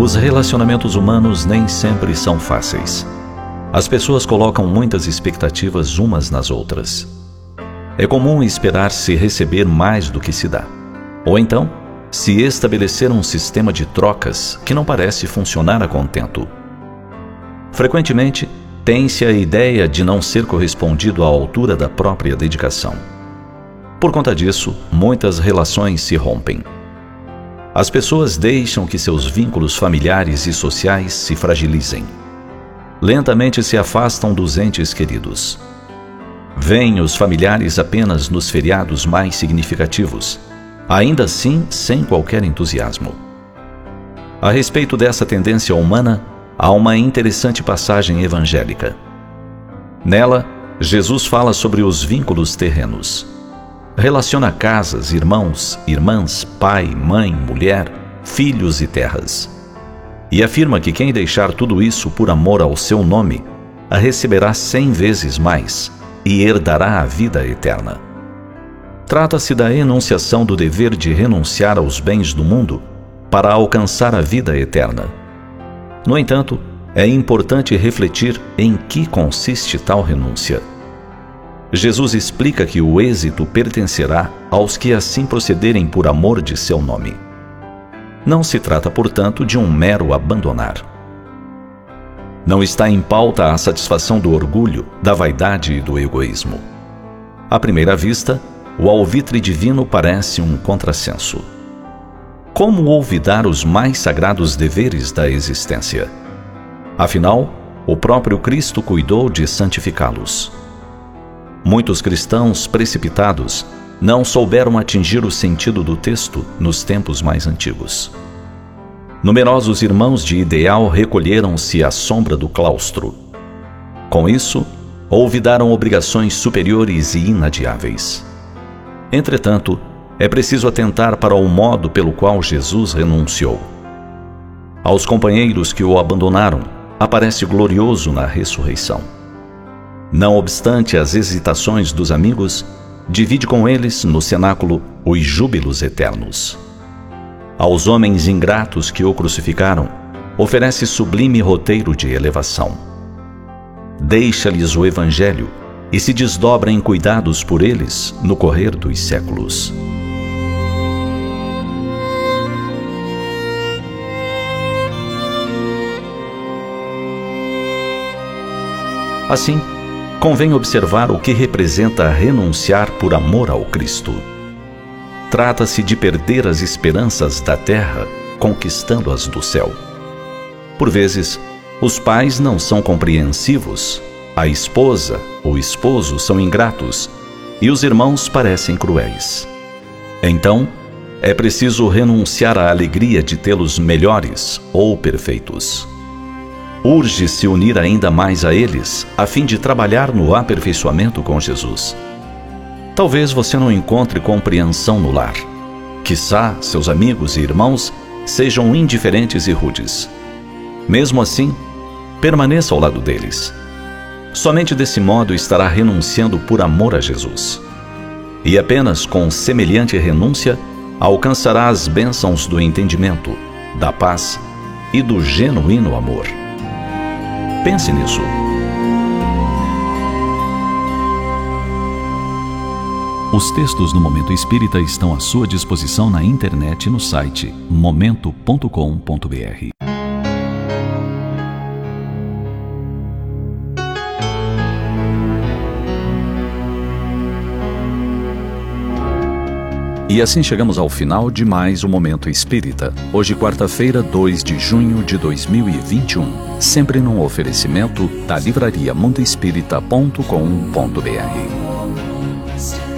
Os relacionamentos humanos nem sempre são fáceis. As pessoas colocam muitas expectativas umas nas outras. É comum esperar-se receber mais do que se dá. Ou então, se estabelecer um sistema de trocas que não parece funcionar a contento. Frequentemente, tem-se a ideia de não ser correspondido à altura da própria dedicação. Por conta disso, muitas relações se rompem. As pessoas deixam que seus vínculos familiares e sociais se fragilizem. Lentamente se afastam dos entes queridos. Vêm os familiares apenas nos feriados mais significativos, ainda assim sem qualquer entusiasmo. A respeito dessa tendência humana, há uma interessante passagem evangélica. Nela, Jesus fala sobre os vínculos terrenos relaciona casas, irmãos, irmãs, pai, mãe, mulher, filhos e terras. E afirma que quem deixar tudo isso por amor ao seu nome, a receberá cem vezes mais e herdará a vida eterna. Trata-se da enunciação do dever de renunciar aos bens do mundo para alcançar a vida eterna. No entanto, é importante refletir em que consiste tal renúncia. Jesus explica que o êxito pertencerá aos que assim procederem por amor de seu nome. Não se trata, portanto, de um mero abandonar. Não está em pauta a satisfação do orgulho, da vaidade e do egoísmo. À primeira vista, o alvitre divino parece um contrassenso. Como olvidar os mais sagrados deveres da existência? Afinal, o próprio Cristo cuidou de santificá-los. Muitos cristãos precipitados não souberam atingir o sentido do texto nos tempos mais antigos. Numerosos irmãos de ideal recolheram-se à sombra do claustro. Com isso, olvidaram obrigações superiores e inadiáveis. Entretanto, é preciso atentar para o modo pelo qual Jesus renunciou. Aos companheiros que o abandonaram, aparece glorioso na ressurreição. Não obstante as hesitações dos amigos, divide com eles no cenáculo os júbilos eternos. Aos homens ingratos que o crucificaram, oferece sublime roteiro de elevação. Deixa-lhes o Evangelho e se desdobra em cuidados por eles no correr dos séculos. Assim, convém observar o que representa renunciar por amor ao Cristo. Trata-se de perder as esperanças da terra, conquistando-as do céu. Por vezes, os pais não são compreensivos, a esposa ou esposo são ingratos e os irmãos parecem cruéis. Então, é preciso renunciar à alegria de tê-los melhores ou perfeitos urge se unir ainda mais a eles, a fim de trabalhar no aperfeiçoamento com Jesus. Talvez você não encontre compreensão no lar. Quizá seus amigos e irmãos sejam indiferentes e rudes. Mesmo assim, permaneça ao lado deles. Somente desse modo estará renunciando por amor a Jesus. E apenas com semelhante renúncia alcançará as bênçãos do entendimento, da paz e do genuíno amor. Pense nisso. Os textos do Momento Espírita estão à sua disposição na internet no site momento.com.br. E assim chegamos ao final de mais um Momento Espírita. Hoje, quarta-feira, 2 de junho de 2021. Sempre num oferecimento da livraria monteespírita.com.br.